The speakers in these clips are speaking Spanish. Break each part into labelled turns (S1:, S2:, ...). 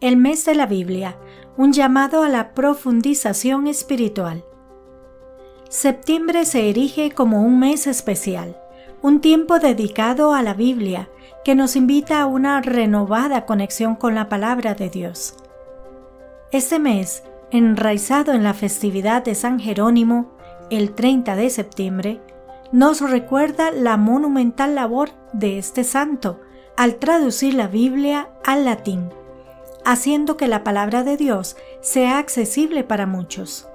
S1: El mes de la Biblia, un llamado a la profundización espiritual. Septiembre se erige como un mes especial, un tiempo dedicado a la Biblia que nos invita a una renovada conexión con la palabra de Dios. Este mes, enraizado en la festividad de San Jerónimo, el 30 de septiembre, nos recuerda la monumental labor de este santo al traducir la Biblia al latín haciendo que la palabra de Dios sea accesible para muchos.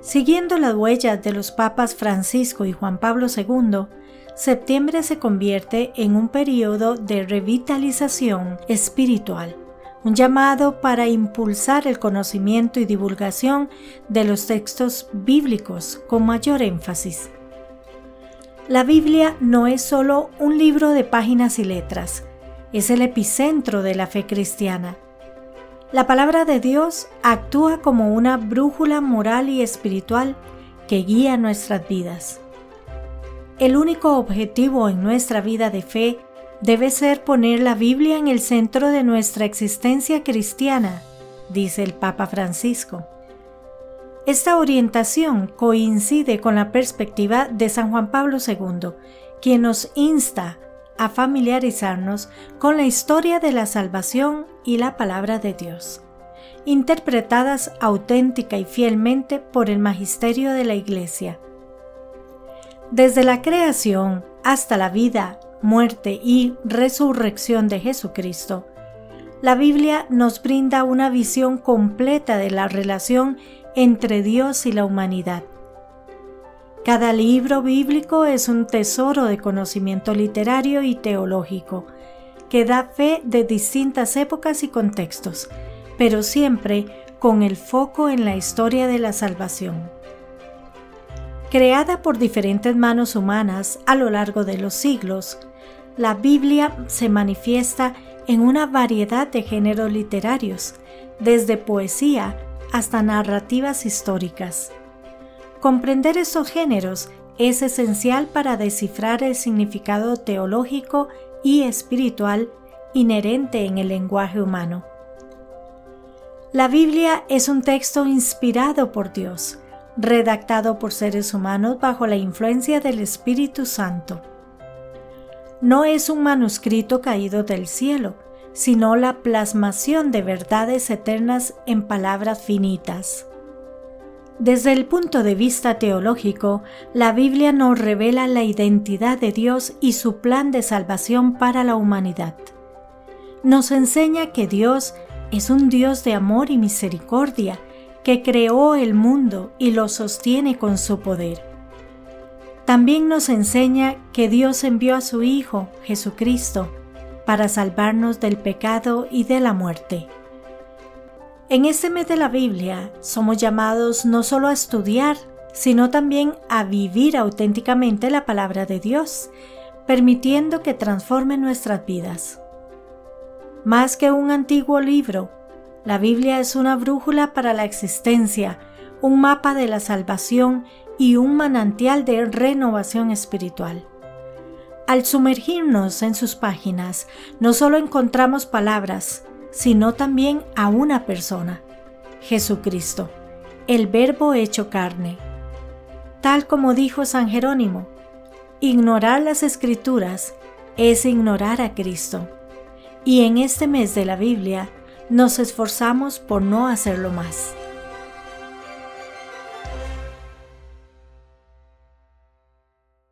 S1: Siguiendo las huellas de los papas Francisco y Juan Pablo II, septiembre se convierte en un periodo de revitalización espiritual, un llamado para impulsar el conocimiento y divulgación de los textos bíblicos con mayor énfasis. La Biblia no es solo un libro de páginas y letras, es el epicentro de la fe cristiana. La palabra de Dios actúa como una brújula moral y espiritual que guía nuestras vidas. El único objetivo en nuestra vida de fe debe ser poner la Biblia en el centro de nuestra existencia cristiana, dice el Papa Francisco. Esta orientación coincide con la perspectiva de San Juan Pablo II, quien nos insta a familiarizarnos con la historia de la salvación y la palabra de Dios, interpretadas auténtica y fielmente por el magisterio de la Iglesia. Desde la creación hasta la vida, muerte y resurrección de Jesucristo, la Biblia nos brinda una visión completa de la relación entre Dios y la humanidad cada libro bíblico es un tesoro de conocimiento literario y teológico, que da fe de distintas épocas y contextos, pero siempre con el foco en la historia de la salvación. Creada por diferentes manos humanas a lo largo de los siglos, la Biblia se manifiesta en una variedad de géneros literarios, desde poesía hasta narrativas históricas. Comprender estos géneros es esencial para descifrar el significado teológico y espiritual inherente en el lenguaje humano. La Biblia es un texto inspirado por Dios, redactado por seres humanos bajo la influencia del Espíritu Santo. No es un manuscrito caído del cielo, sino la plasmación de verdades eternas en palabras finitas. Desde el punto de vista teológico, la Biblia nos revela la identidad de Dios y su plan de salvación para la humanidad. Nos enseña que Dios es un Dios de amor y misericordia, que creó el mundo y lo sostiene con su poder. También nos enseña que Dios envió a su Hijo, Jesucristo, para salvarnos del pecado y de la muerte. En este mes de la Biblia somos llamados no solo a estudiar, sino también a vivir auténticamente la palabra de Dios, permitiendo que transforme nuestras vidas. Más que un antiguo libro, la Biblia es una brújula para la existencia, un mapa de la salvación y un manantial de renovación espiritual. Al sumergirnos en sus páginas, no solo encontramos palabras, sino también a una persona, Jesucristo, el Verbo hecho carne. Tal como dijo San Jerónimo, ignorar las escrituras es ignorar a Cristo. Y en este mes de la Biblia nos esforzamos por no hacerlo más.